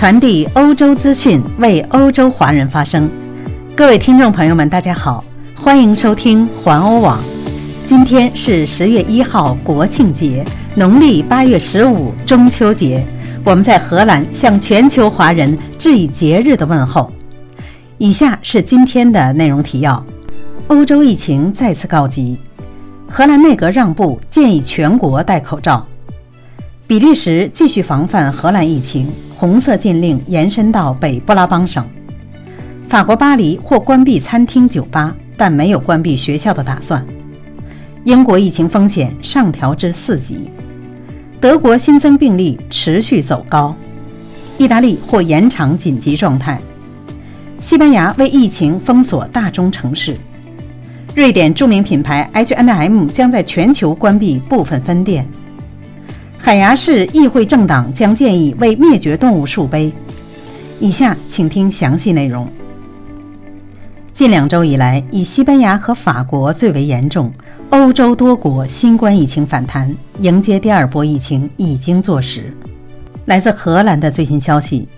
传递欧洲资讯，为欧洲华人发声。各位听众朋友们，大家好，欢迎收听环欧网。今天是十月一号，国庆节，农历八月十五，中秋节。我们在荷兰向全球华人致以节日的问候。以下是今天的内容提要：欧洲疫情再次告急，荷兰内阁让步，建议全国戴口罩。比利时继续防范荷兰疫情，红色禁令延伸到北布拉邦省。法国巴黎或关闭餐厅、酒吧，但没有关闭学校的打算。英国疫情风险上调至四级。德国新增病例持续走高。意大利或延长紧急状态。西班牙为疫情封锁大中城市。瑞典著名品牌 H&M 将在全球关闭部分分店。海牙市议会政党将建议为灭绝动物树碑。以下请听详细内容。近两周以来，以西班牙和法国最为严重。欧洲多国新冠疫情反弹，迎接第二波疫情已经坐实。来自荷兰的最新消息：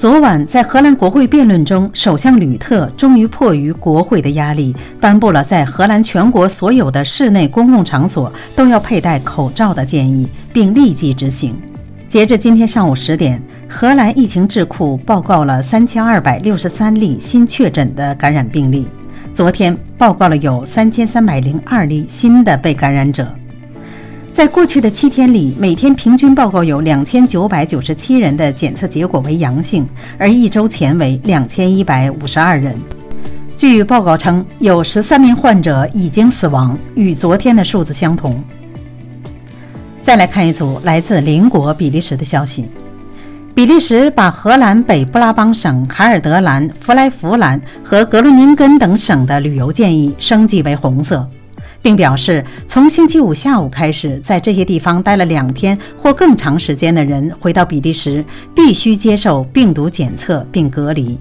昨晚在荷兰国会辩论中，首相吕特终于迫于国会的压力，颁布了在荷兰全国所有的室内公共场所都要佩戴口罩的建议，并立即执行。截至今天上午十点，荷兰疫情智库报告了三千二百六十三例新确诊的感染病例。昨天报告了有三千三百零二例新的被感染者。在过去的七天里，每天平均报告有两千九百九十七人的检测结果为阳性，而一周前为两千一百五十二人。据报告称，有十三名患者已经死亡，与昨天的数字相同。再来看一组来自邻国比利时的消息：比利时把荷兰北布拉邦省海尔德兰、弗莱弗兰和格鲁宁根等省的旅游建议升级为红色，并表示从星期五下午开始，在这些地方待了两天或更长时间的人回到比利时必须接受病毒检测并隔离。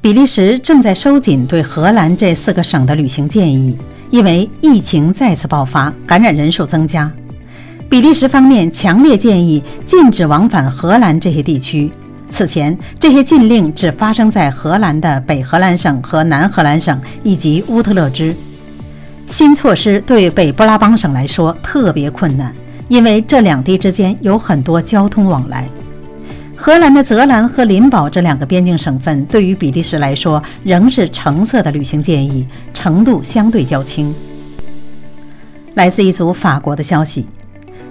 比利时正在收紧对荷兰这四个省的旅行建议，因为疫情再次爆发，感染人数增加。比利时方面强烈建议禁止往返荷兰这些地区。此前，这些禁令只发生在荷兰的北荷兰省和南荷兰省以及乌特勒支。新措施对北布拉邦省来说特别困难，因为这两地之间有很多交通往来。荷兰的泽兰和林堡这两个边境省份对于比利时来说仍是橙色的旅行建议，程度相对较轻。来自一组法国的消息。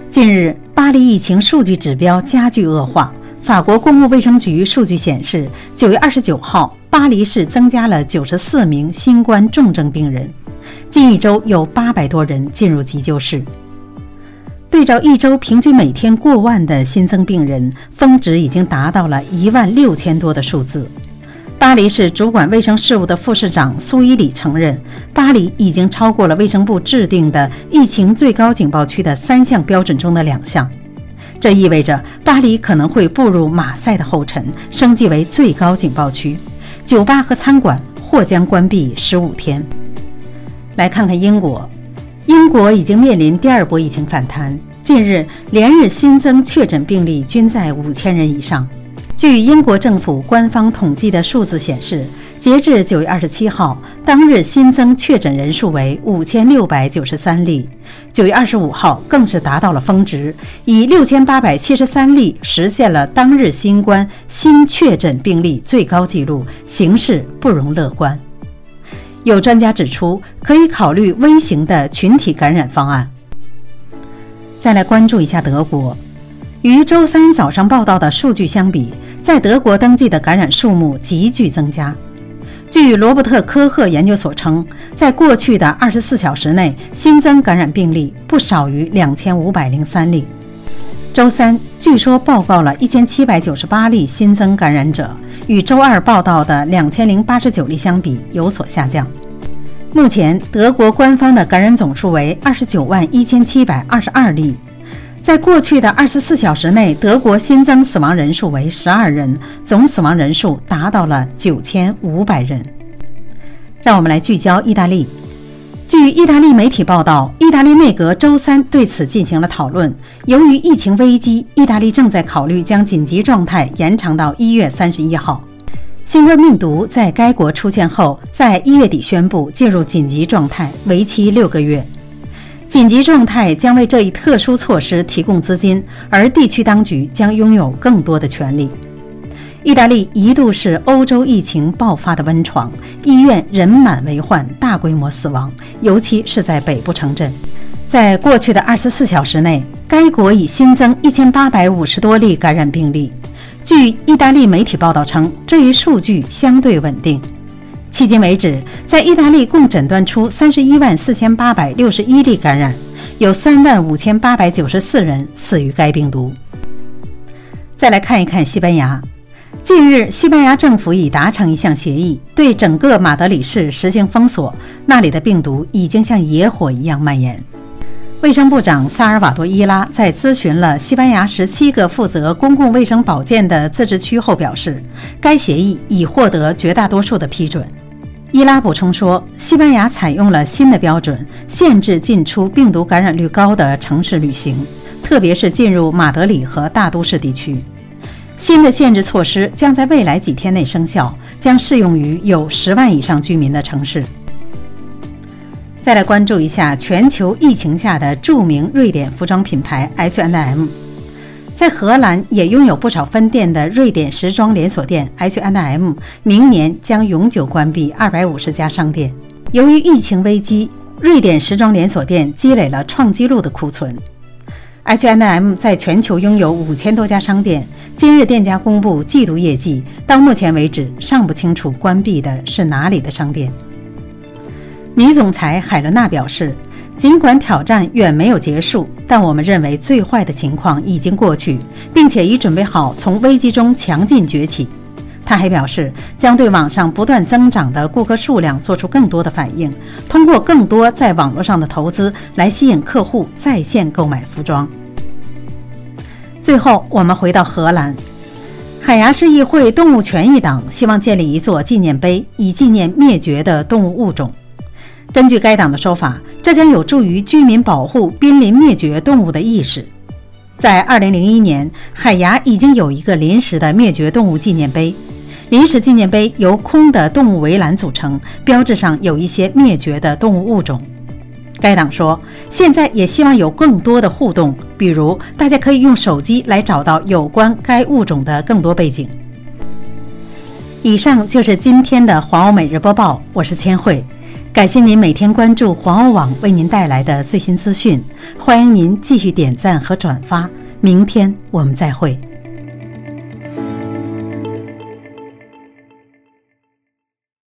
近日，巴黎疫情数据指标加剧恶化。法国公共卫生局数据显示，九月二十九号，巴黎市增加了九十四名新冠重症病人，近一周有八百多人进入急救室。对照一周平均每天过万的新增病人，峰值已经达到了一万六千多的数字。巴黎市主管卫生事务的副市长苏伊里承认，巴黎已经超过了卫生部制定的疫情最高警报区的三项标准中的两项。这意味着巴黎可能会步入马赛的后尘，升级为最高警报区，酒吧和餐馆或将关闭十五天。来看看英国，英国已经面临第二波疫情反弹，近日连日新增确诊病例均在五千人以上。据英国政府官方统计的数字显示，截至九月二十七号，当日新增确诊人数为五千六百九十三例。九月二十五号更是达到了峰值，以六千八百七十三例实现了当日新冠新确诊病例最高纪录，形势不容乐观。有专家指出，可以考虑微型的群体感染方案。再来关注一下德国。与周三早上报道的数据相比，在德国登记的感染数目急剧增加。据罗伯特·科赫研究所称，在过去的24小时内，新增感染病例不少于2503例。周三据说报告了1798例新增感染者，与周二报道的2089例相比有所下降。目前，德国官方的感染总数为29万1722例。在过去的二十四小时内，德国新增死亡人数为十二人，总死亡人数达到了九千五百人。让我们来聚焦意大利。据意大利媒体报道，意大利内阁周三对此进行了讨论。由于疫情危机，意大利正在考虑将紧急状态延长到一月三十一号。新冠病毒在该国出现后，在一月底宣布进入紧急状态，为期六个月。紧急状态将为这一特殊措施提供资金，而地区当局将拥有更多的权利。意大利一度是欧洲疫情爆发的温床，医院人满为患，大规模死亡，尤其是在北部城镇。在过去的二十四小时内，该国已新增一千八百五十多例感染病例。据意大利媒体报道称，这一数据相对稳定。迄今为止，在意大利共诊断出三十一万四千八百六十一例感染，有三万五千八百九十四人死于该病毒。再来看一看西班牙，近日，西班牙政府已达成一项协议，对整个马德里市实行封锁，那里的病毒已经像野火一样蔓延。卫生部长萨尔瓦多·伊拉在咨询了西班牙十七个负责公共卫生保健的自治区后表示，该协议已获得绝大多数的批准。伊拉补充说，西班牙采用了新的标准，限制进出病毒感染率高的城市旅行，特别是进入马德里和大都市地区。新的限制措施将在未来几天内生效，将适用于有十万以上居民的城市。再来关注一下全球疫情下的著名瑞典服装品牌 H&M。在荷兰也拥有不少分店的瑞典时装连锁店 H&M，明年将永久关闭二百五十家商店。由于疫情危机，瑞典时装连锁店积累了创纪录的库存。H&M 在全球拥有五千多家商店。今日店家公布季度业绩，到目前为止尚不清楚关闭的是哪里的商店。女总裁海伦娜表示。尽管挑战远没有结束，但我们认为最坏的情况已经过去，并且已准备好从危机中强劲崛起。他还表示，将对网上不断增长的顾客数量做出更多的反应，通过更多在网络上的投资来吸引客户在线购买服装。最后，我们回到荷兰，海牙市议会动物权益党希望建立一座纪念碑，以纪念灭绝的动物物种。根据该党的说法，这将有助于居民保护濒临灭绝动物的意识。在2001年，海牙已经有一个临时的灭绝动物纪念碑。临时纪念碑由空的动物围栏组成，标志上有一些灭绝的动物物种。该党说，现在也希望有更多的互动，比如大家可以用手机来找到有关该物种的更多背景。以上就是今天的华欧每日播报，我是千惠。感谢您每天关注黄欧网为您带来的最新资讯，欢迎您继续点赞和转发。明天我们再会。